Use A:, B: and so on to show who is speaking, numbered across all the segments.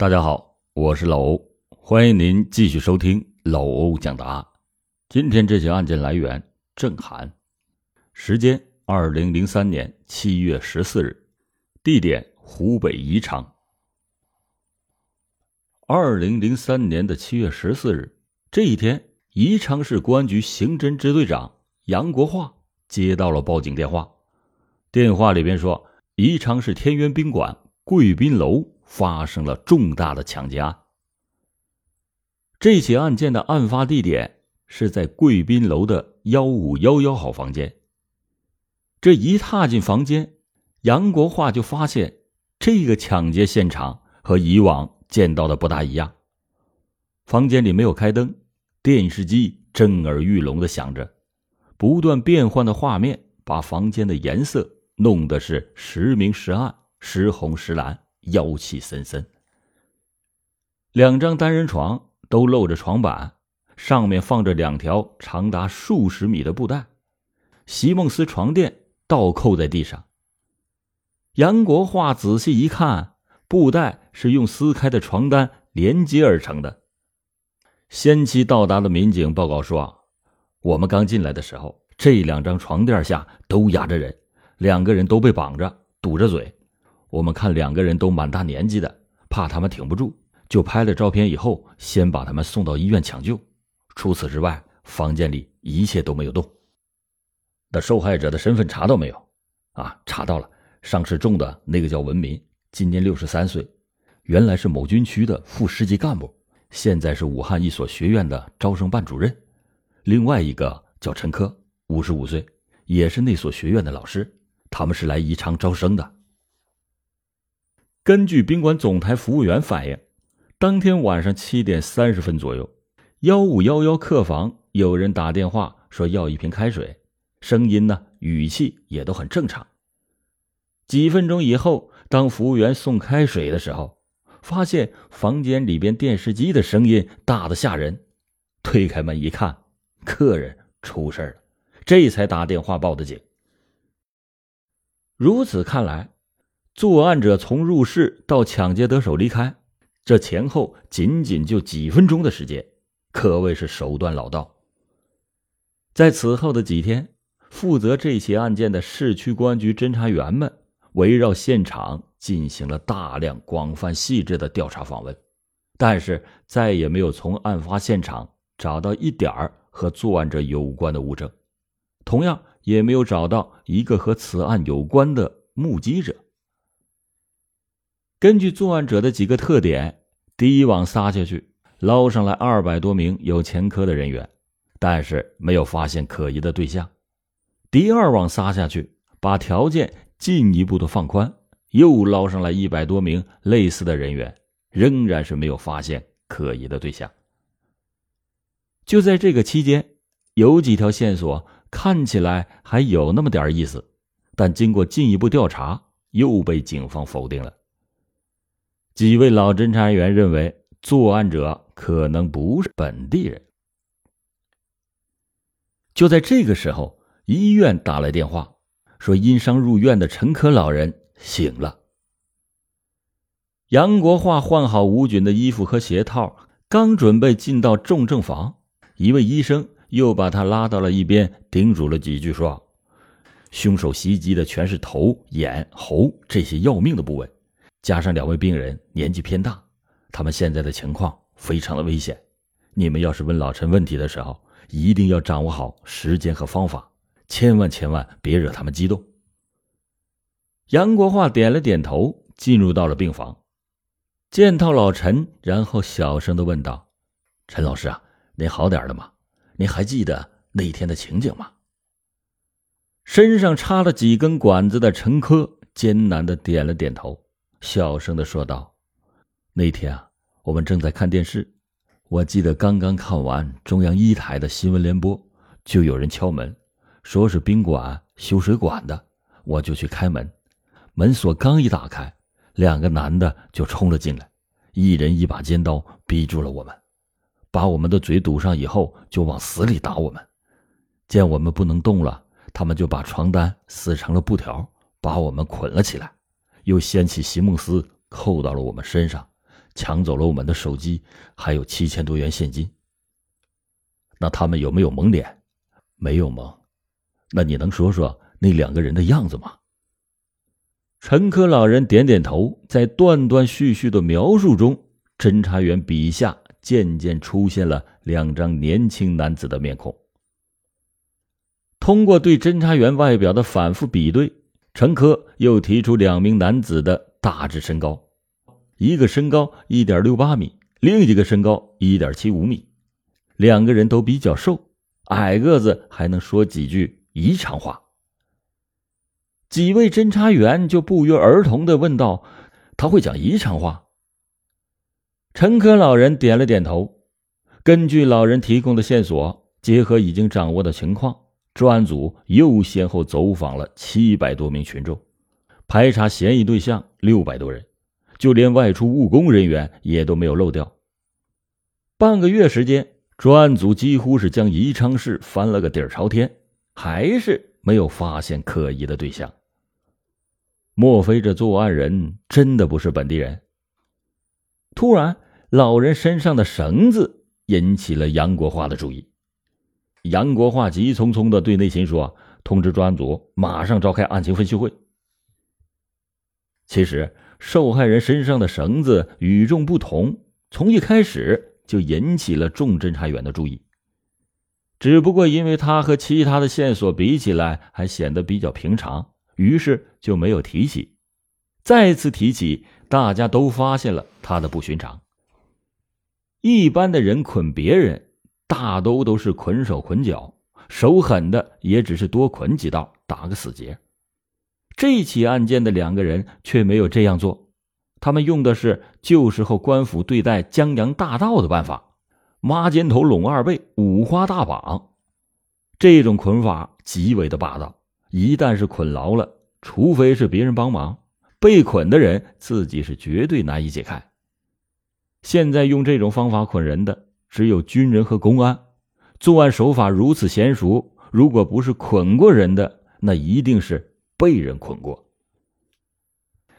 A: 大家好，我是老欧，欢迎您继续收听老欧讲答案。今天这起案件来源郑涵，时间二零零三年七月十四日，地点湖北宜昌。二零零三年的七月十四日这一天，宜昌市公安局刑侦支队长杨国华接到了报警电话，电话里边说，宜昌市天元宾馆贵宾楼。发生了重大的抢劫案。这起案件的案发地点是在贵宾楼的幺五幺幺号房间。这一踏进房间，杨国华就发现这个抢劫现场和以往见到的不大一样。房间里没有开灯，电视机震耳欲聋的响着，不断变换的画面把房间的颜色弄得是时明时暗，时红时蓝。妖气森森。两张单人床都露着床板，上面放着两条长达数十米的布袋。席梦思床垫倒扣在地上。杨国华仔细一看，布袋是用撕开的床单连接而成的。先期到达的民警报告说，我们刚进来的时候，这两张床垫下都压着人，两个人都被绑着，堵着嘴。我们看两个人都蛮大年纪的，怕他们挺不住，就拍了照片以后，先把他们送到医院抢救。除此之外，房间里一切都没有动。那受害者的身份查到没有？啊，查到了，伤势重的那个叫文民，今年六十三岁，原来是某军区的副师级干部，现在是武汉一所学院的招生办主任。另外一个叫陈科，五十五岁，也是那所学院的老师。他们是来宜昌招生的。根据宾馆总台服务员反映，当天晚上七点三十分左右，幺五幺幺客房有人打电话说要一瓶开水，声音呢语气也都很正常。几分钟以后，当服务员送开水的时候，发现房间里边电视机的声音大的吓人，推开门一看，客人出事了，这才打电话报的警。如此看来。作案者从入室到抢劫得手离开，这前后仅仅就几分钟的时间，可谓是手段老道。在此后的几天，负责这起案件的市区公安局侦查员们围绕现场进行了大量、广泛、细致的调查访问，但是再也没有从案发现场找到一点儿和作案者有关的物证，同样也没有找到一个和此案有关的目击者。根据作案者的几个特点，第一网撒下去，捞上来二百多名有前科的人员，但是没有发现可疑的对象。第二网撒下去，把条件进一步的放宽，又捞上来一百多名类似的人员，仍然是没有发现可疑的对象。就在这个期间，有几条线索看起来还有那么点意思，但经过进一步调查，又被警方否定了。几位老侦查员认为，作案者可能不是本地人。就在这个时候，医院打来电话，说因伤入院的陈科老人醒了。杨国华换好吴军的衣服和鞋套，刚准备进到重症房，一位医生又把他拉到了一边，叮嘱了几句，说：“凶手袭击的全是头、眼、喉这些要命的部位。”加上两位病人年纪偏大，他们现在的情况非常的危险。你们要是问老陈问题的时候，一定要掌握好时间和方法，千万千万别惹他们激动。杨国华点了点头，进入到了病房，见到老陈，然后小声的问道：“陈老师啊，您好点了吗？您还记得那一天的情景吗？”身上插了几根管子的陈科艰难的点了点头。小声的说道：“那天啊，我们正在看电视，我记得刚刚看完中央一台的新闻联播，就有人敲门，说是宾馆修水管的，我就去开门，门锁刚一打开，两个男的就冲了进来，一人一把尖刀逼住了我们，把我们的嘴堵上以后，就往死里打我们，见我们不能动了，他们就把床单撕成了布条，把我们捆了起来。”又掀起席梦思扣到了我们身上，抢走了我们的手机，还有七千多元现金。那他们有没有蒙脸？没有蒙。那你能说说那两个人的样子吗？陈科老人点点头，在断断续续的描述中，侦查员笔下渐渐出现了两张年轻男子的面孔。通过对侦查员外表的反复比对，陈科又提出两名男子的大致身高：一个身高一点六八米，另一个身高一点七五米。两个人都比较瘦，矮个子还能说几句宜昌话。几位侦查员就不约而同的问道：“他会讲宜昌话？”陈科老人点了点头。根据老人提供的线索，结合已经掌握的情况，专案组又先后走访了七百多名群众，排查嫌疑对象六百多人，就连外出务工人员也都没有漏掉。半个月时间，专案组几乎是将宜昌市翻了个底儿朝天，还是没有发现可疑的对象。莫非这作案人真的不是本地人？突然，老人身上的绳子引起了杨国华的注意。杨国华急匆匆的对内勤说：“通知专案组，马上召开案情分析会。”其实，受害人身上的绳子与众不同，从一开始就引起了众侦查员的注意。只不过，因为他和其他的线索比起来，还显得比较平常。于是就没有提起，再次提起，大家都发现了他的不寻常。一般的人捆别人，大都都是捆手捆脚，手狠的也只是多捆几道，打个死结。这起案件的两个人却没有这样做，他们用的是旧时候官府对待江洋大盗的办法，抹肩头、拢二背、五花大绑。这种捆法极为的霸道。一旦是捆牢了，除非是别人帮忙，被捆的人自己是绝对难以解开。现在用这种方法捆人的只有军人和公安，作案手法如此娴熟，如果不是捆过人的，那一定是被人捆过。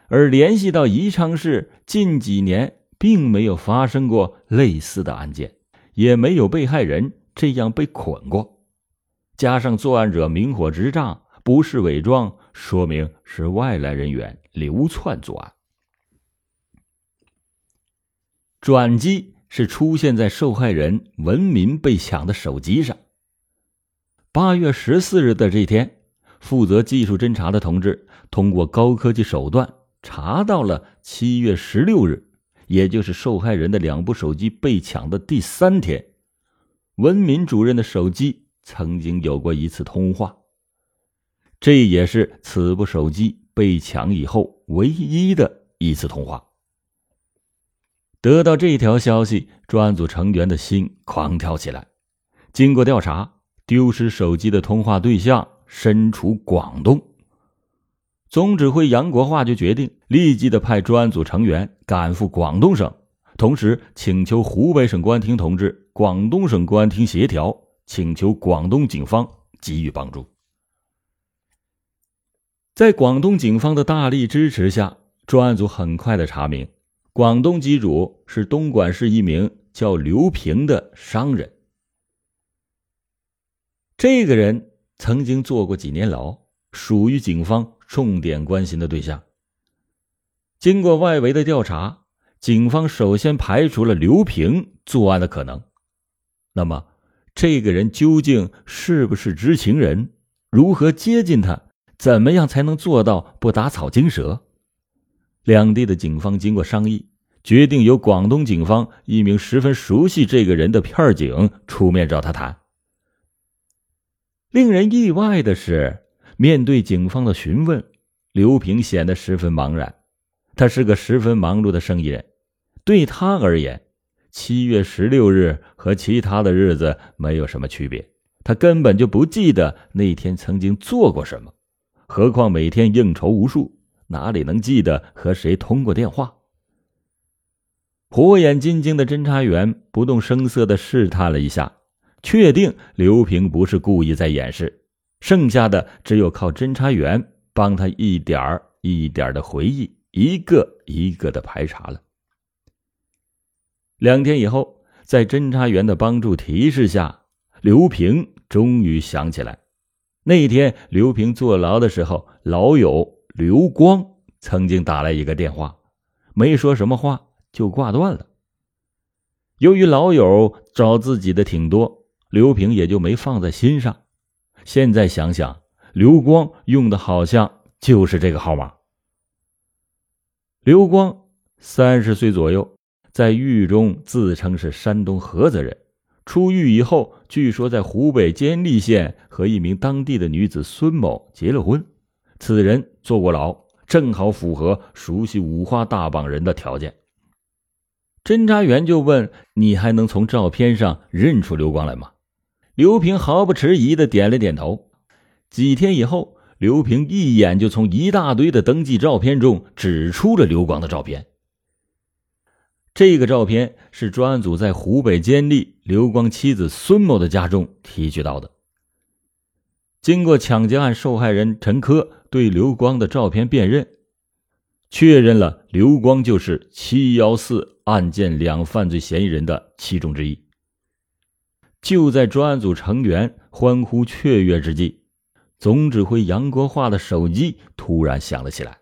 A: 而联系到宜昌市近几年并没有发生过类似的案件，也没有被害人这样被捆过，加上作案者明火执仗。不是伪装，说明是外来人员流窜作案。转机是出现在受害人文民被抢的手机上。八月十四日的这天，负责技术侦查的同志通过高科技手段查到了七月十六日，也就是受害人的两部手机被抢的第三天，文民主任的手机曾经有过一次通话。这也是此部手机被抢以后唯一的一次通话。得到这条消息，专案组成员的心狂跳起来。经过调查，丢失手机的通话对象身处广东。总指挥杨国华就决定立即的派专案组成员赶赴广东省，同时请求湖北省公安厅同志、广东省公安厅协调，请求广东警方给予帮助。在广东警方的大力支持下，专案组很快的查明，广东机主是东莞市一名叫刘平的商人。这个人曾经坐过几年牢，属于警方重点关心的对象。经过外围的调查，警方首先排除了刘平作案的可能。那么，这个人究竟是不是知情人？如何接近他？怎么样才能做到不打草惊蛇？两地的警方经过商议，决定由广东警方一名十分熟悉这个人的片警出面找他谈。令人意外的是，面对警方的询问，刘平显得十分茫然。他是个十分忙碌的生意人，对他而言，七月十六日和其他的日子没有什么区别。他根本就不记得那天曾经做过什么。何况每天应酬无数，哪里能记得和谁通过电话？火眼金睛的侦查员不动声色的试探了一下，确定刘平不是故意在掩饰，剩下的只有靠侦查员帮他一点儿一点儿的回忆，一个一个的排查了。两天以后，在侦查员的帮助提示下，刘平终于想起来，那天刘平坐牢的时候，老友刘光曾经打来一个电话，没说什么话就挂断了。由于老友找自己的挺多，刘平也就没放在心上。现在想想，刘光用的好像就是这个号码。刘光三十岁左右，在狱中自称是山东菏泽人。出狱以后，据说在湖北监利县和一名当地的女子孙某结了婚。此人坐过牢，正好符合熟悉五花大绑人的条件。侦查员就问：“你还能从照片上认出刘光来吗？”刘平毫不迟疑的点了点头。几天以后，刘平一眼就从一大堆的登记照片中指出了刘光的照片。这个照片是专案组在湖北监利刘光妻子孙某的家中提取到的。经过抢劫案受害人陈科对刘光的照片辨认。确认了刘光就是七幺四案件两犯罪嫌疑人的其中之一。就在专案组成员欢呼雀跃之际，总指挥杨国华的手机突然响了起来。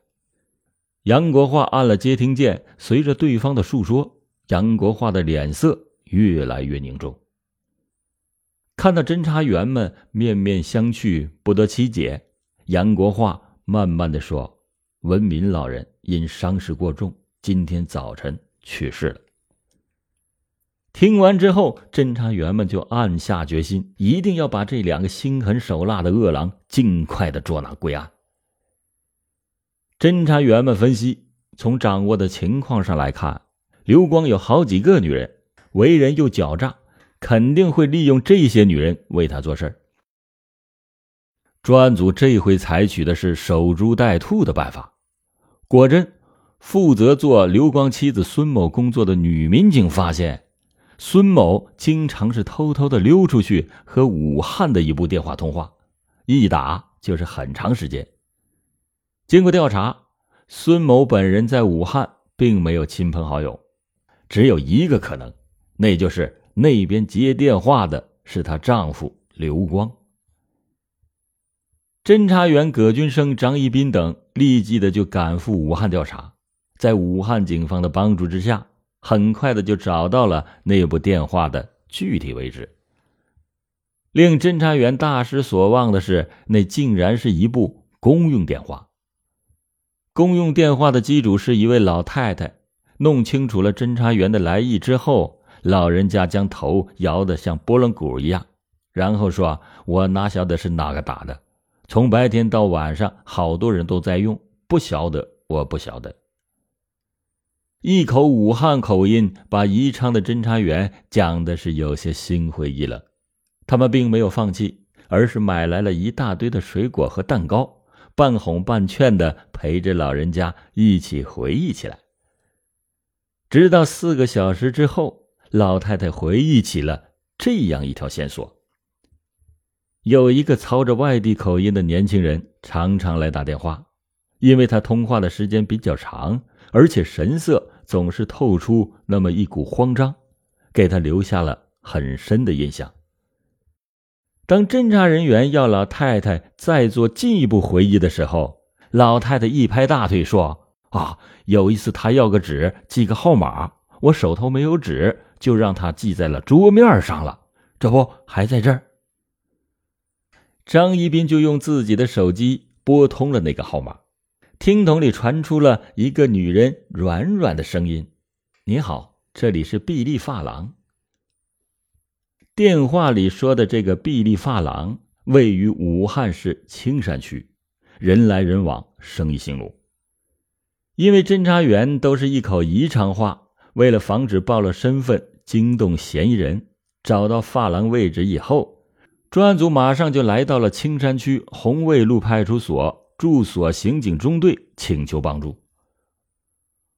A: 杨国华按了接听键，随着对方的述说，杨国华的脸色越来越凝重。看到侦查员们面面相觑，不得其解，杨国华慢慢的说。文民老人因伤势过重，今天早晨去世了。听完之后，侦查员们就暗下决心，一定要把这两个心狠手辣的恶狼尽快的捉拿归案。侦查员们分析，从掌握的情况上来看，刘光有好几个女人，为人又狡诈，肯定会利用这些女人为他做事。专案组这回采取的是守株待兔的办法。果真，负责做刘光妻子孙某工作的女民警发现，孙某经常是偷偷的溜出去和武汉的一部电话通话，一打就是很长时间。经过调查，孙某本人在武汉并没有亲朋好友，只有一个可能，那就是那边接电话的是她丈夫刘光。侦查员葛军生、张一斌等立即的就赶赴武汉调查，在武汉警方的帮助之下，很快的就找到了那部电话的具体位置。令侦查员大失所望的是，那竟然是一部公用电话。公用电话的机主是一位老太太。弄清楚了侦查员的来意之后，老人家将头摇得像拨浪鼓一样，然后说：“我哪晓得是哪个打的。”从白天到晚上，好多人都在用，不晓得，我不晓得。一口武汉口音，把宜昌的侦查员讲的是有些心灰意冷。他们并没有放弃，而是买来了一大堆的水果和蛋糕，半哄半劝的陪着老人家一起回忆起来。直到四个小时之后，老太太回忆起了这样一条线索。有一个操着外地口音的年轻人常常来打电话，因为他通话的时间比较长，而且神色总是透出那么一股慌张，给他留下了很深的印象。当侦查人员要老太太再做进一步回忆的时候，老太太一拍大腿说：“啊，有一次他要个纸，记个号码，我手头没有纸，就让他记在了桌面上了，这不还在这儿。”张一斌就用自己的手机拨通了那个号码，听筒里传出了一个女人软软的声音：“你好，这里是碧丽发廊。”电话里说的这个碧丽发廊位于武汉市青山区，人来人往，生意兴隆。因为侦查员都是一口宜昌话，为了防止暴露身份惊动嫌疑人，找到发廊位置以后。专案组马上就来到了青山区红卫路派出所驻所刑警中队，请求帮助。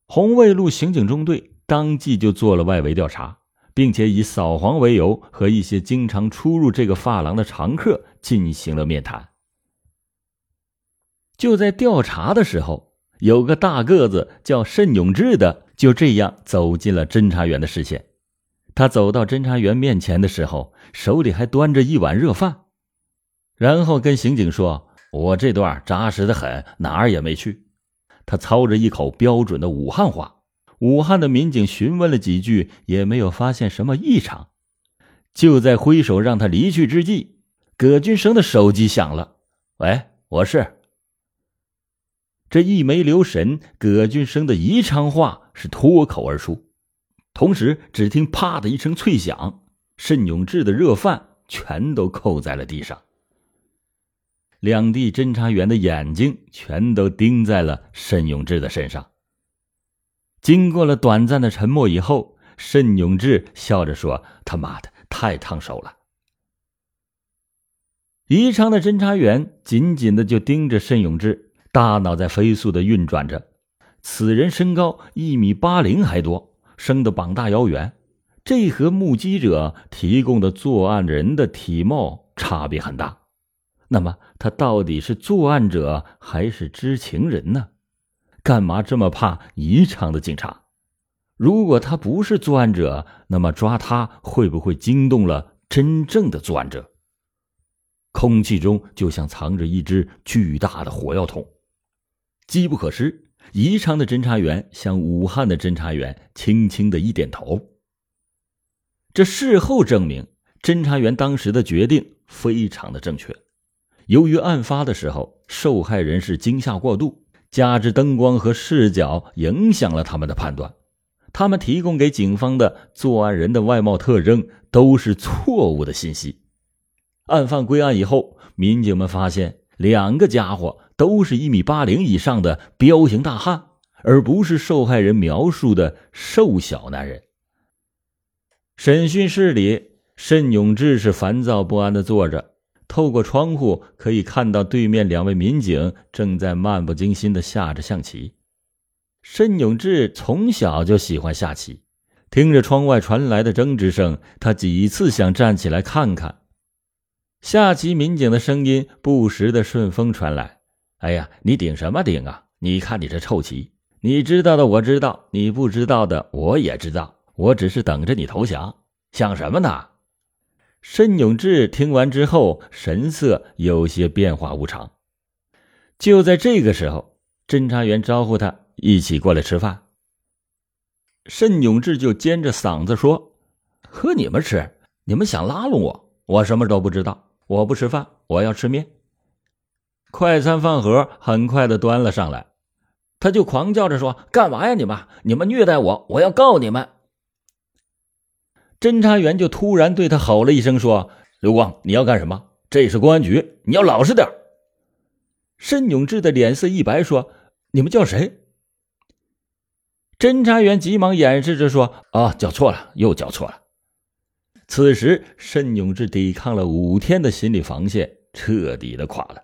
A: 红卫路刑警中队当即就做了外围调查，并且以扫黄为由，和一些经常出入这个发廊的常客进行了面谈。就在调查的时候，有个大个子叫慎永志的，就这样走进了侦查员的视线。他走到侦查员面前的时候，手里还端着一碗热饭，然后跟刑警说：“我这段扎实的很，哪儿也没去。”他操着一口标准的武汉话。武汉的民警询问了几句，也没有发现什么异常。就在挥手让他离去之际，葛军生的手机响了。“喂，我是。”这一没留神，葛俊生的宜昌话是脱口而出，同时只听“啪”的一声脆响，慎永志的热饭全都扣在了地上。两地侦查员的眼睛全都盯在了慎永志的身上。经过了短暂的沉默以后，慎永志笑着说：“他妈的，太烫手了。”宜昌的侦查员紧紧的就盯着慎永志。大脑在飞速的运转着，此人身高一米八零还多，生得膀大腰圆，这和目击者提供的作案人的体貌差别很大。那么他到底是作案者还是知情人呢？干嘛这么怕宜昌的警察？如果他不是作案者，那么抓他会不会惊动了真正的作案者？空气中就像藏着一只巨大的火药桶。机不可失，宜昌的侦查员向武汉的侦查员轻轻的一点头。这事后证明，侦查员当时的决定非常的正确。由于案发的时候受害人是惊吓过度，加之灯光和视角影响了他们的判断，他们提供给警方的作案人的外貌特征都是错误的信息。案犯归案以后，民警们发现两个家伙。都是一米八零以上的彪形大汉，而不是受害人描述的瘦小男人。审讯室里，慎永志是烦躁不安的坐着，透过窗户可以看到对面两位民警正在漫不经心的下着象棋。慎永志从小就喜欢下棋，听着窗外传来的争执声，他几次想站起来看看。下棋民警的声音不时的顺风传来。哎呀，你顶什么顶啊？你看你这臭棋，你知道的我知道，你不知道的我也知道，我只是等着你投降，想什么呢？申永志听完之后，神色有些变化无常。就在这个时候，侦查员招呼他一起过来吃饭。申永志就尖着嗓子说：“和你们吃？你们想拉拢我？我什么都不知道，我不吃饭，我要吃面。”快餐饭盒很快的端了上来，他就狂叫着说：“干嘛呀你们！你们虐待我，我要告你们！”侦查员就突然对他吼了一声说：“刘光，你要干什么？这是公安局，你要老实点。”申永志的脸色一白说：“你们叫谁？”侦查员急忙掩饰着说：“啊，叫错了，又叫错了。”此时，申永志抵抗了五天的心理防线彻底的垮了。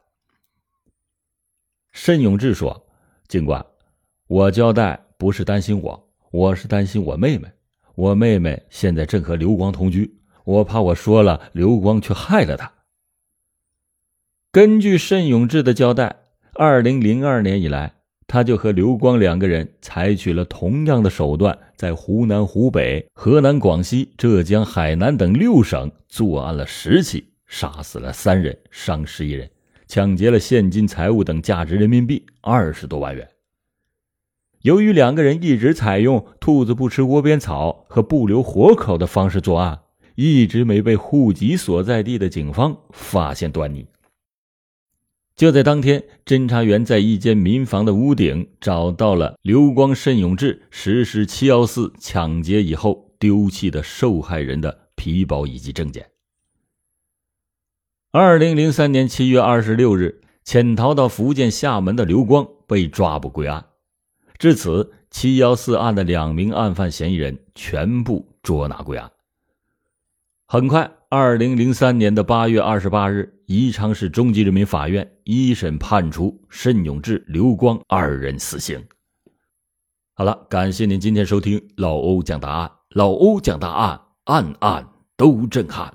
A: 申永志说：“警官，我交代不是担心我，我是担心我妹妹。我妹妹现在正和刘光同居，我怕我说了，刘光却害了她。”根据申永志的交代，二零零二年以来，他就和刘光两个人采取了同样的手段，在湖南、湖北、河南、广西、浙江、海南等六省作案了十起，杀死了三人，伤十一人。抢劫了现金、财物等价值人民币二十多万元。由于两个人一直采用“兔子不吃窝边草”和不留活口的方式作案，一直没被户籍所在地的警方发现端倪。就在当天，侦查员在一间民房的屋顶找到了刘光、慎永志实施“七幺四”抢劫以后丢弃的受害人的皮包以及证件。二零零三年七月二十六日，潜逃到福建厦门的刘光被抓捕归案。至此，七幺四案的两名案犯嫌疑人全部捉拿归案。很快，二零零三年的八月二十八日，宜昌市中级人民法院一审判处申永志、刘光二人死刑。好了，感谢您今天收听老欧讲答案，老欧讲答案，案案都震撼。